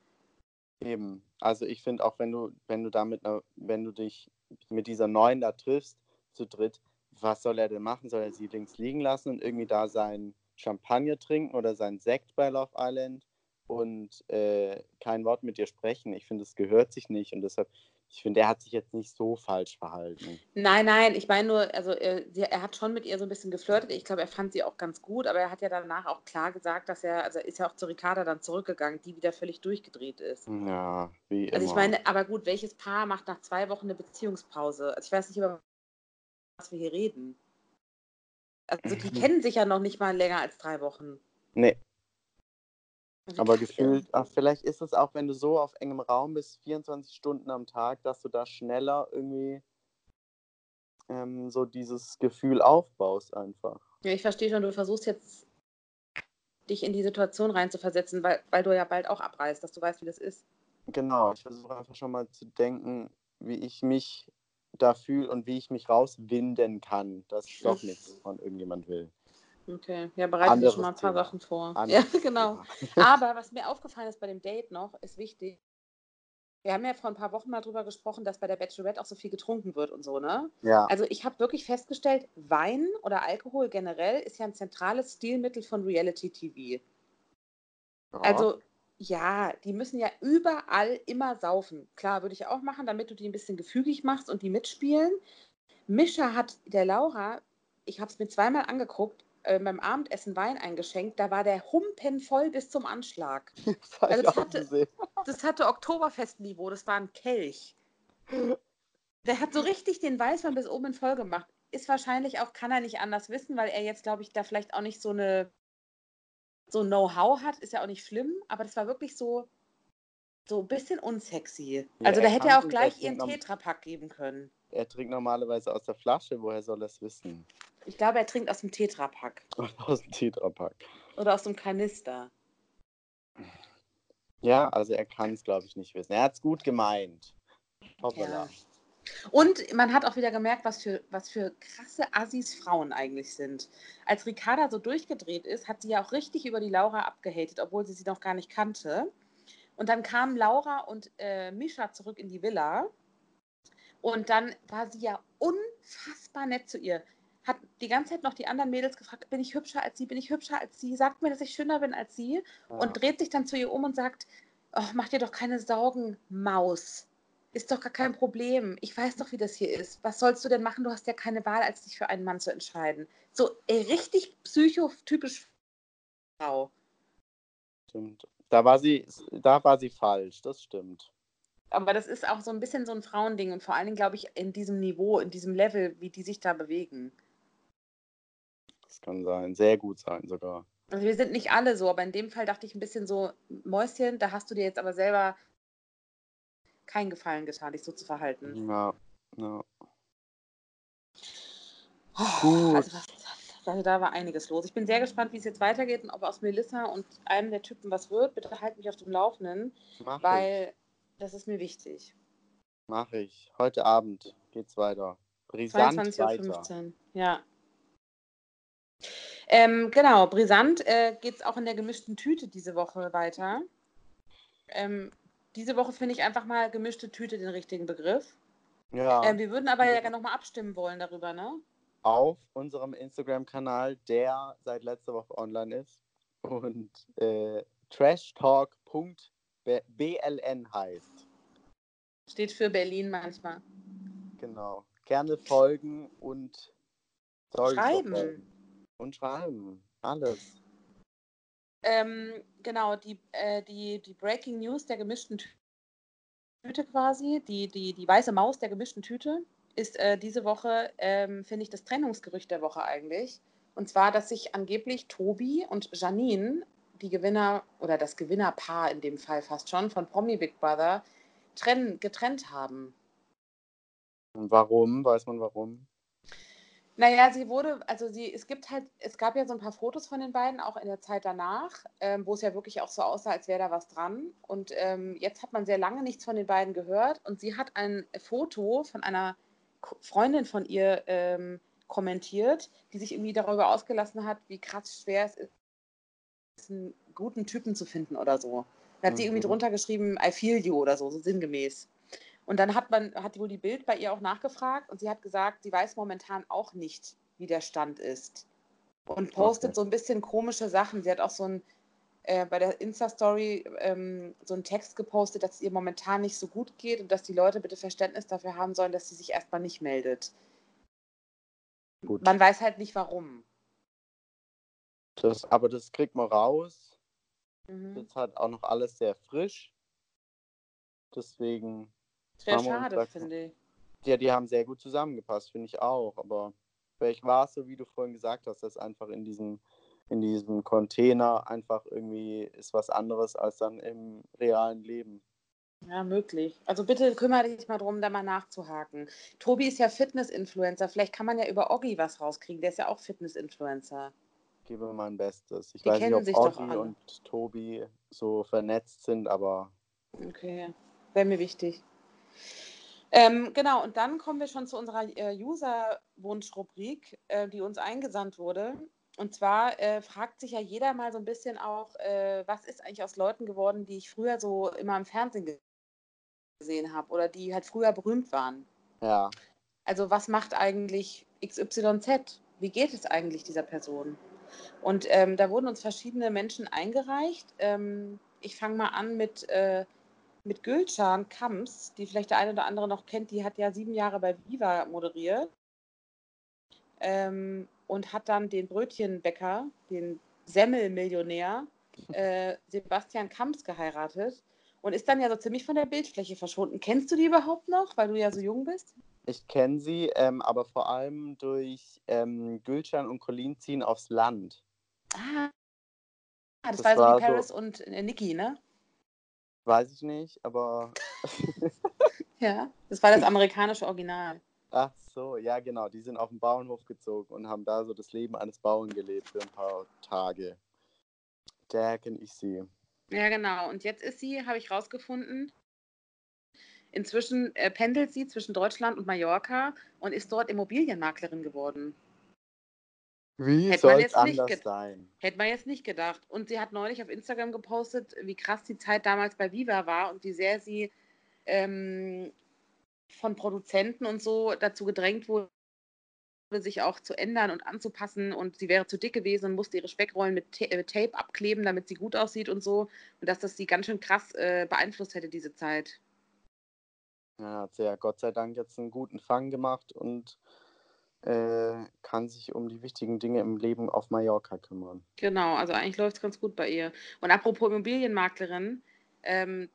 Speaker 2: Eben. Also ich finde auch, wenn du, wenn du damit, wenn du dich mit dieser neuen da triffst, zu dritt, was soll er denn machen? Soll er sie links liegen lassen und irgendwie da sein Champagner trinken oder sein Sekt bei Love Island und äh, kein Wort mit dir sprechen? Ich finde, es gehört sich nicht und deshalb ich finde, er hat sich jetzt nicht so falsch verhalten.
Speaker 1: Nein, nein, ich meine nur, also er, er, hat schon mit ihr so ein bisschen geflirtet. Ich glaube, er fand sie auch ganz gut, aber er hat ja danach auch klar gesagt, dass er, also er ist ja auch zu Ricarda dann zurückgegangen, die wieder völlig durchgedreht ist.
Speaker 2: Ja, wie immer.
Speaker 1: Also ich meine, aber gut, welches Paar macht nach zwei Wochen eine Beziehungspause? Also ich weiß nicht, über was wir hier reden. Also die kennen sich ja noch nicht mal länger als drei Wochen.
Speaker 2: Nee, aber gefühlt, ach, vielleicht ist es auch, wenn du so auf engem Raum bist, 24 Stunden am Tag, dass du da schneller irgendwie ähm, so dieses Gefühl aufbaust einfach.
Speaker 1: Ja, ich verstehe schon, du versuchst jetzt dich in die Situation reinzuversetzen, weil, weil du ja bald auch abreißt, dass du weißt, wie das ist.
Speaker 2: Genau, ich versuche einfach schon mal zu denken, wie ich mich da fühle und wie ich mich rauswinden kann, dass ich doch nichts von irgendjemand will.
Speaker 1: Okay, ja, bereite dir schon mal ein paar Thema. Sachen vor. Anderes ja, genau. Aber was mir aufgefallen ist bei dem Date noch, ist wichtig. Wir haben ja vor ein paar Wochen mal drüber gesprochen, dass bei der Bachelorette auch so viel getrunken wird und so, ne?
Speaker 2: Ja.
Speaker 1: Also ich habe wirklich festgestellt, Wein oder Alkohol generell ist ja ein zentrales Stilmittel von Reality TV. Ja. Also ja, die müssen ja überall immer saufen. Klar, würde ich auch machen, damit du die ein bisschen gefügig machst und die mitspielen. Mischa hat der Laura, ich habe es mir zweimal angeguckt, äh, beim Abendessen Wein eingeschenkt, da war der Humpen voll bis zum Anschlag. Das, also das, hatte, das hatte Oktoberfestniveau, das war ein Kelch. Der hat so richtig den Weißwein bis oben in voll gemacht. Ist wahrscheinlich auch, kann er nicht anders wissen, weil er jetzt, glaube ich, da vielleicht auch nicht so eine so Know-how hat, ist ja auch nicht schlimm, aber das war wirklich so, so ein bisschen unsexy. Ja, also da hätte er auch gleich ihren Tetrapack geben können.
Speaker 2: Er trinkt normalerweise aus der Flasche, woher soll er es wissen?
Speaker 1: Ich glaube, er trinkt aus dem Tetrapack.
Speaker 2: Aus dem Tetrapack.
Speaker 1: Oder aus dem Kanister.
Speaker 2: Ja, also er kann es, glaube ich, nicht wissen. Er hat es gut gemeint.
Speaker 1: Hoppala. Ja. Und man hat auch wieder gemerkt, was für, was für krasse Assis Frauen eigentlich sind. Als Ricarda so durchgedreht ist, hat sie ja auch richtig über die Laura abgehatet, obwohl sie sie noch gar nicht kannte. Und dann kamen Laura und äh, Mischa zurück in die Villa. Und dann war sie ja unfassbar nett zu ihr hat die ganze Zeit noch die anderen Mädels gefragt, bin ich hübscher als sie, bin ich hübscher als sie, sagt mir, dass ich schöner bin als sie ja. und dreht sich dann zu ihr um und sagt, oh, mach dir doch keine Sorgen, Maus. Ist doch gar kein Problem. Ich weiß doch, wie das hier ist. Was sollst du denn machen? Du hast ja keine Wahl, als dich für einen Mann zu entscheiden. So ey, richtig psychotypisch Frau.
Speaker 2: Stimmt. Da war sie, da war sie falsch, das stimmt.
Speaker 1: Aber das ist auch so ein bisschen so ein Frauending und vor allen Dingen, glaube ich, in diesem Niveau, in diesem Level, wie die sich da bewegen.
Speaker 2: Das kann sein, sehr gut sein sogar.
Speaker 1: Also wir sind nicht alle so, aber in dem Fall dachte ich ein bisschen so, Mäuschen, da hast du dir jetzt aber selber keinen Gefallen getan, dich so zu verhalten.
Speaker 2: Ja, ja.
Speaker 1: Oh, Gut. Also, das, also da war einiges los. Ich bin sehr gespannt, wie es jetzt weitergeht und ob aus Melissa und einem der Typen was wird. Bitte halt mich auf dem Laufenden, Mach weil ich. das ist mir wichtig.
Speaker 2: Mache ich. Heute Abend geht's weiter. Brisant 22.15
Speaker 1: Uhr. Ja. Ähm, genau, brisant äh, geht es auch in der gemischten Tüte diese Woche weiter. Ähm, diese Woche finde ich einfach mal gemischte Tüte den richtigen Begriff.
Speaker 2: Ja.
Speaker 1: Ähm, wir würden aber ja gerne nochmal abstimmen wollen darüber, ne?
Speaker 2: Auf unserem Instagram-Kanal, der seit letzter Woche online ist und äh, trashtalk.bln heißt.
Speaker 1: Steht für Berlin manchmal.
Speaker 2: Genau. Gerne folgen und
Speaker 1: schreiben.
Speaker 2: Und schreiben. Alles.
Speaker 1: Ähm, genau, die, äh, die, die Breaking News der gemischten Tüte quasi, die, die, die weiße Maus der gemischten Tüte, ist äh, diese Woche, ähm, finde ich, das Trennungsgerücht der Woche eigentlich. Und zwar, dass sich angeblich Tobi und Janine, die Gewinner oder das Gewinnerpaar in dem Fall fast schon von Promi Big Brother, trennen, getrennt haben.
Speaker 2: Warum? Weiß man warum?
Speaker 1: Naja, sie wurde, also sie, es gibt halt, es gab ja so ein paar Fotos von den beiden, auch in der Zeit danach, ähm, wo es ja wirklich auch so aussah, als wäre da was dran. Und ähm, jetzt hat man sehr lange nichts von den beiden gehört und sie hat ein Foto von einer Freundin von ihr ähm, kommentiert, die sich irgendwie darüber ausgelassen hat, wie krass schwer es ist, einen guten Typen zu finden oder so. Da hat mhm. sie irgendwie mhm. drunter geschrieben, I feel you oder so, so sinngemäß. Und dann hat man, hat wohl die Bild bei ihr auch nachgefragt und sie hat gesagt, sie weiß momentan auch nicht, wie der Stand ist. Und postet okay. so ein bisschen komische Sachen. Sie hat auch so ein, äh, bei der Insta-Story ähm, so einen Text gepostet, dass es ihr momentan nicht so gut geht und dass die Leute bitte Verständnis dafür haben sollen, dass sie sich erstmal nicht meldet. Gut. Man weiß halt nicht warum.
Speaker 2: Das, aber das kriegt man raus. Mhm. Das hat auch noch alles sehr frisch. Deswegen
Speaker 1: sehr schade, finde ich.
Speaker 2: Ja, die haben sehr gut zusammengepasst, finde ich auch. Aber vielleicht war es so, wie du vorhin gesagt hast, dass einfach in diesem, in diesem Container einfach irgendwie ist was anderes als dann im realen Leben.
Speaker 1: Ja, möglich. Also bitte kümmere dich mal darum, da mal nachzuhaken. Tobi ist ja Fitness-Influencer. Vielleicht kann man ja über Oggi was rauskriegen. Der ist ja auch Fitness-Influencer.
Speaker 2: Gebe mein Bestes. Ich Die weiß nicht, ob Oggi und Tobi so vernetzt sind, aber.
Speaker 1: Okay, wäre mir wichtig. Ähm, genau, und dann kommen wir schon zu unserer äh, User-Wunsch-Rubrik, äh, die uns eingesandt wurde. Und zwar äh, fragt sich ja jeder mal so ein bisschen auch, äh, was ist eigentlich aus Leuten geworden, die ich früher so immer im Fernsehen gesehen habe oder die halt früher berühmt waren.
Speaker 2: Ja.
Speaker 1: Also was macht eigentlich XYZ? Wie geht es eigentlich dieser Person? Und ähm, da wurden uns verschiedene Menschen eingereicht. Ähm, ich fange mal an mit äh, mit Gülcan Kams, die vielleicht der eine oder andere noch kennt, die hat ja sieben Jahre bei Viva moderiert ähm, und hat dann den Brötchenbäcker, den Semmelmillionär äh, Sebastian Kams geheiratet und ist dann ja so ziemlich von der Bildfläche verschwunden. Kennst du die überhaupt noch, weil du ja so jung bist?
Speaker 2: Ich kenne sie, ähm, aber vor allem durch ähm, Gülcan und Colin ziehen aufs Land.
Speaker 1: Ah, das, das war so wie Paris so... und äh, Niki, ne?
Speaker 2: Weiß ich nicht, aber.
Speaker 1: ja, das war das amerikanische Original.
Speaker 2: Ach so, ja genau. Die sind auf den Bauernhof gezogen und haben da so das Leben eines Bauern gelebt für ein paar Tage. Daher kenne ich sie.
Speaker 1: Ja, genau. Und jetzt ist sie, habe ich rausgefunden, inzwischen äh, pendelt sie zwischen Deutschland und Mallorca und ist dort Immobilienmaklerin geworden.
Speaker 2: Wie soll es anders sein?
Speaker 1: Hätte man jetzt nicht gedacht. Und sie hat neulich auf Instagram gepostet, wie krass die Zeit damals bei Viva war und wie sehr sie ähm, von Produzenten und so dazu gedrängt wurde, sich auch zu ändern und anzupassen. Und sie wäre zu dick gewesen und musste ihre Speckrollen mit, äh, Tape abkleben, damit sie gut aussieht und so. Und dass das sie ganz schön krass äh, beeinflusst hätte, diese Zeit.
Speaker 2: Ja, hat sie ja Gott sei Dank jetzt einen guten Fang gemacht und äh, kann sich um die wichtigen Dinge im Leben auf Mallorca kümmern.
Speaker 1: Genau, also eigentlich läuft es ganz gut bei ihr. Und apropos Immobilienmaklerin, ähm,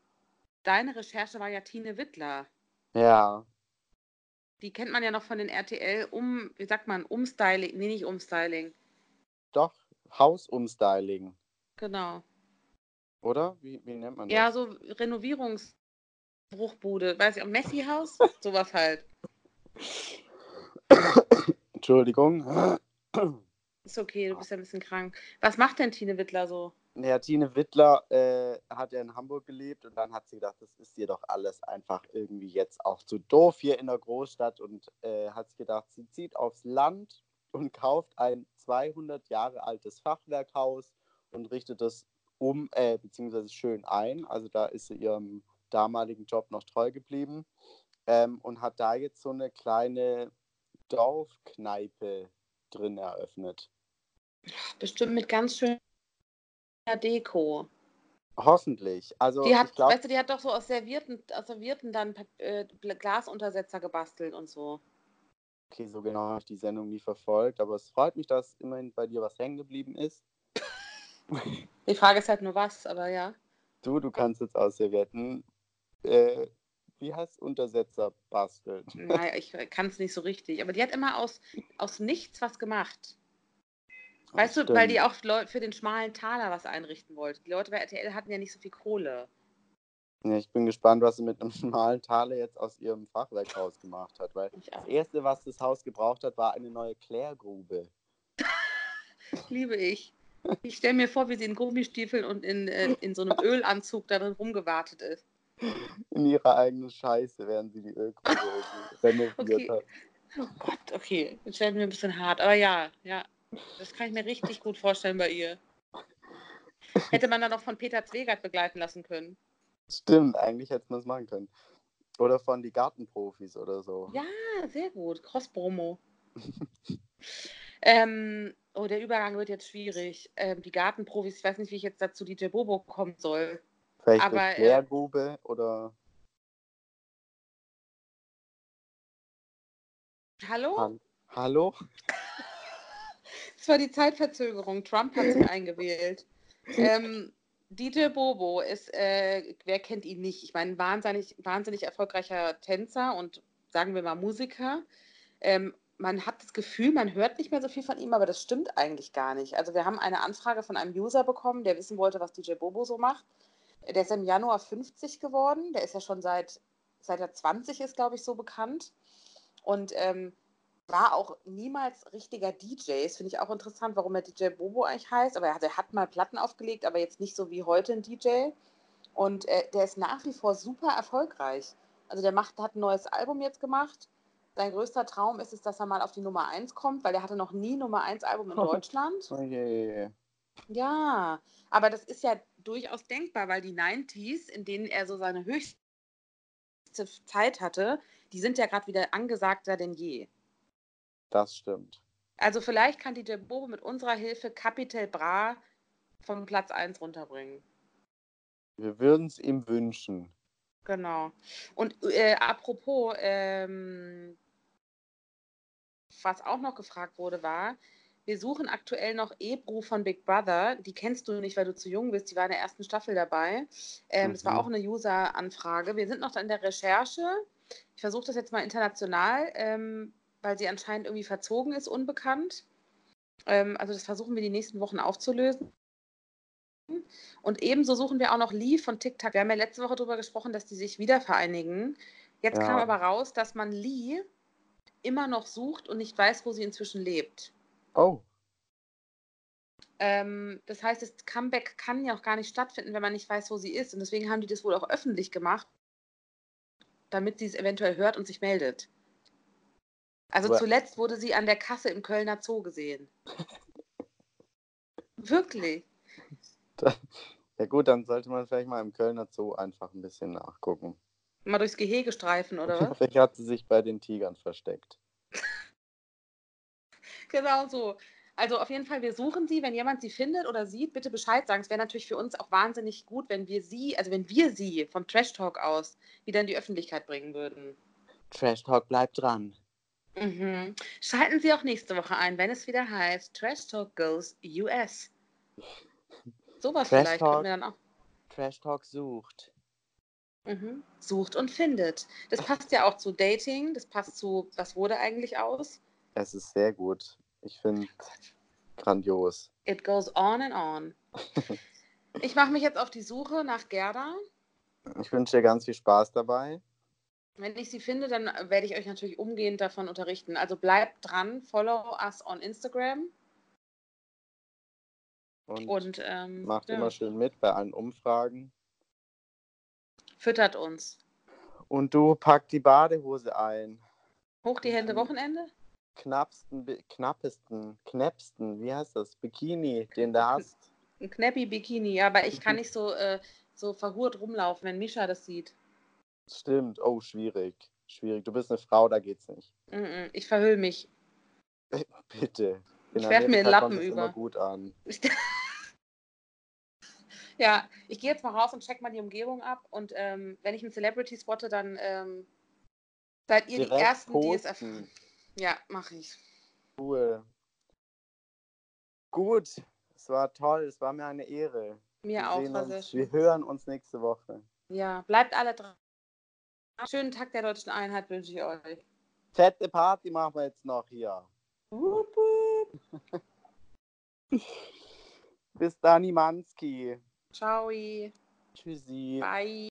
Speaker 1: deine Recherche war ja Tine Wittler.
Speaker 2: Ja.
Speaker 1: Die kennt man ja noch von den RTL um, wie sagt man, Umstyling, nee, nicht Umstyling.
Speaker 2: Doch, Hausumstyling.
Speaker 1: Genau.
Speaker 2: Oder? Wie, wie nennt man das?
Speaker 1: Ja, so Renovierungsbruchbude, weiß ich, Messi-Haus? Sowas halt.
Speaker 2: Entschuldigung.
Speaker 1: Ist okay, du bist ja ein bisschen krank. Was macht denn Tine Wittler so?
Speaker 2: Ja, Tine Wittler äh, hat ja in Hamburg gelebt und dann hat sie gedacht, das ist ihr doch alles einfach irgendwie jetzt auch zu doof hier in der Großstadt und äh, hat sich gedacht, sie zieht aufs Land und kauft ein 200 Jahre altes Fachwerkhaus und richtet es um, äh, beziehungsweise schön ein. Also da ist sie ihrem damaligen Job noch treu geblieben ähm, und hat da jetzt so eine kleine Dorfkneipe drin eröffnet.
Speaker 1: Bestimmt mit ganz schöner Deko.
Speaker 2: Hoffentlich. Also
Speaker 1: die hat, glaub, weißt du, die hat doch so aus Servierten, aus Servierten dann äh, Glasuntersetzer gebastelt und so.
Speaker 2: Okay, so genau habe ich die Sendung nie verfolgt, aber es freut mich, dass immerhin bei dir was hängen geblieben ist.
Speaker 1: Die Frage ist halt nur was, aber ja.
Speaker 2: Du, du kannst jetzt aus Servietten äh, wie heißt Untersetzer basteln?
Speaker 1: Naja, ich kann es nicht so richtig. Aber die hat immer aus, aus nichts was gemacht. Weißt du, weil die auch für den schmalen Taler was einrichten wollte. Die Leute bei RTL hatten ja nicht so viel Kohle.
Speaker 2: Ja, ich bin gespannt, was sie mit einem schmalen Taler jetzt aus ihrem Fachwerkhaus gemacht hat. Weil das Erste, was das Haus gebraucht hat, war eine neue Klärgrube.
Speaker 1: Liebe ich. Ich stelle mir vor, wie sie in Gummistiefeln und in, in, äh, in so einem Ölanzug darin rumgewartet ist.
Speaker 2: In ihrer eigenen Scheiße, während sie die Ölgrube renoviert
Speaker 1: okay. hat. Oh Gott, okay. Jetzt werden wir ein bisschen hart. Aber ja, ja. Das kann ich mir richtig gut vorstellen bei ihr. Hätte man dann auch von Peter Zwegert begleiten lassen können.
Speaker 2: Stimmt, eigentlich hätte man es machen können. Oder von die Gartenprofis oder so.
Speaker 1: Ja, sehr gut. Cross-Promo. ähm, oh, der Übergang wird jetzt schwierig. Ähm, die Gartenprofis, ich weiß nicht, wie ich jetzt dazu DJ Bobo kommen soll.
Speaker 2: Vielleicht Aber, eine Klärgrube äh, oder.
Speaker 1: Hallo?
Speaker 2: Han Hallo?
Speaker 1: Das war die Zeitverzögerung. Trump hat sich eingewählt. Ähm, DJ Bobo ist, äh, wer kennt ihn nicht? Ich meine, wahnsinnig, wahnsinnig erfolgreicher Tänzer und sagen wir mal Musiker. Ähm, man hat das Gefühl, man hört nicht mehr so viel von ihm, aber das stimmt eigentlich gar nicht. Also wir haben eine Anfrage von einem User bekommen, der wissen wollte, was DJ Bobo so macht. Der ist im Januar 50 geworden. Der ist ja schon seit, seit er 20 ist, glaube ich, so bekannt. Und ähm, war auch niemals richtiger DJ. Das finde ich auch interessant, warum er DJ Bobo eigentlich heißt. Aber er hat, er hat mal Platten aufgelegt, aber jetzt nicht so wie heute ein DJ. Und äh, der ist nach wie vor super erfolgreich. Also der macht, hat ein neues Album jetzt gemacht. Sein größter Traum ist es, dass er mal auf die Nummer 1 kommt, weil er hatte noch nie Nummer 1 Album in Deutschland.
Speaker 2: Oh je.
Speaker 1: Ja, aber das ist ja durchaus denkbar, weil die 90s, in denen er so seine höchste Zeit hatte, die sind ja gerade wieder angesagter denn je.
Speaker 2: Das stimmt.
Speaker 1: Also vielleicht kann DJ Bobo mit unserer Hilfe Capital Bra vom Platz 1 runterbringen.
Speaker 2: Wir würden es ihm wünschen.
Speaker 1: Genau. Und äh, apropos, ähm, was auch noch gefragt wurde, war, wir suchen aktuell noch Ebru von Big Brother. Die kennst du nicht, weil du zu jung bist. Die war in der ersten Staffel dabei. Ähm, mhm. Das war mhm. auch eine User-Anfrage. Wir sind noch in der Recherche. Ich versuche das jetzt mal international, ähm, weil sie anscheinend irgendwie verzogen ist, unbekannt. Ähm, also das versuchen wir die nächsten Wochen aufzulösen. Und ebenso suchen wir auch noch Lee von TikTok. Wir haben ja letzte Woche darüber gesprochen, dass die sich wieder vereinigen. Jetzt ja. kam aber raus, dass man Lee immer noch sucht und nicht weiß, wo sie inzwischen lebt.
Speaker 2: Oh.
Speaker 1: Ähm, das heißt, das Comeback kann ja auch gar nicht stattfinden, wenn man nicht weiß, wo sie ist. Und deswegen haben die das wohl auch öffentlich gemacht, damit sie es eventuell hört und sich meldet. Also Aber zuletzt wurde sie an der Kasse im Kölner Zoo gesehen. Wirklich.
Speaker 2: ja gut, dann sollte man vielleicht mal im Kölner Zoo einfach ein bisschen nachgucken.
Speaker 1: Mal durchs Gehege streifen, oder was?
Speaker 2: vielleicht hat sie sich bei den Tigern versteckt.
Speaker 1: genau so. Also auf jeden Fall, wir suchen sie. Wenn jemand sie findet oder sieht, bitte Bescheid sagen. Es wäre natürlich für uns auch wahnsinnig gut, wenn wir sie, also wenn wir sie vom Trash Talk aus wieder in die Öffentlichkeit bringen würden.
Speaker 2: Trash Talk bleibt dran.
Speaker 1: Mhm. Schalten Sie auch nächste Woche ein, wenn es wieder heißt Trash Talk Goes US. Sowas Trash vielleicht Talk, wir dann auch.
Speaker 2: Trash Talk sucht.
Speaker 1: Mhm. Sucht und findet. Das passt ja auch zu Dating, das passt zu, was wurde eigentlich aus?
Speaker 2: Es ist sehr gut. Ich finde grandios.
Speaker 1: It goes on and on. ich mache mich jetzt auf die Suche nach Gerda.
Speaker 2: Ich wünsche dir ganz viel Spaß dabei.
Speaker 1: Wenn ich sie finde, dann werde ich euch natürlich umgehend davon unterrichten. Also bleibt dran, follow us on Instagram.
Speaker 2: Und, und ähm, macht ja. immer schön mit bei allen Umfragen.
Speaker 1: Füttert uns.
Speaker 2: Und du pack die Badehose ein.
Speaker 1: Hoch die Hände Wochenende?
Speaker 2: Knappsten, knappesten, knäppsten, wie heißt das? Bikini, den du hast.
Speaker 1: Ein Knäppi-Bikini, aber ich kann nicht so, äh, so verhurt rumlaufen, wenn Mischa das sieht.
Speaker 2: Stimmt, oh, schwierig. Schwierig. Du bist eine Frau, da geht's nicht.
Speaker 1: Mm -mm, ich verhüll mich.
Speaker 2: Bitte.
Speaker 1: In ich werfe mir den Lappen über.
Speaker 2: Immer gut an.
Speaker 1: ja, ich gehe jetzt mal raus und check mal die Umgebung ab. Und ähm, wenn ich einen Celebrity spotte, dann ähm, seid ihr Direkt die Ersten, posten. die es erfahren. Ja, mache ich.
Speaker 2: Cool. Gut, es war toll, es war mir eine Ehre.
Speaker 1: Mir wir auch, war
Speaker 2: uns, sehr schön. Wir hören uns nächste Woche.
Speaker 1: Ja, bleibt alle dran. Schönen Tag der deutschen Einheit wünsche ich euch.
Speaker 2: Fette Party machen wir jetzt noch hier. Wupp, wupp. Bis dann, Manski.
Speaker 1: Ciao.
Speaker 2: Tschüssi.
Speaker 1: Bye.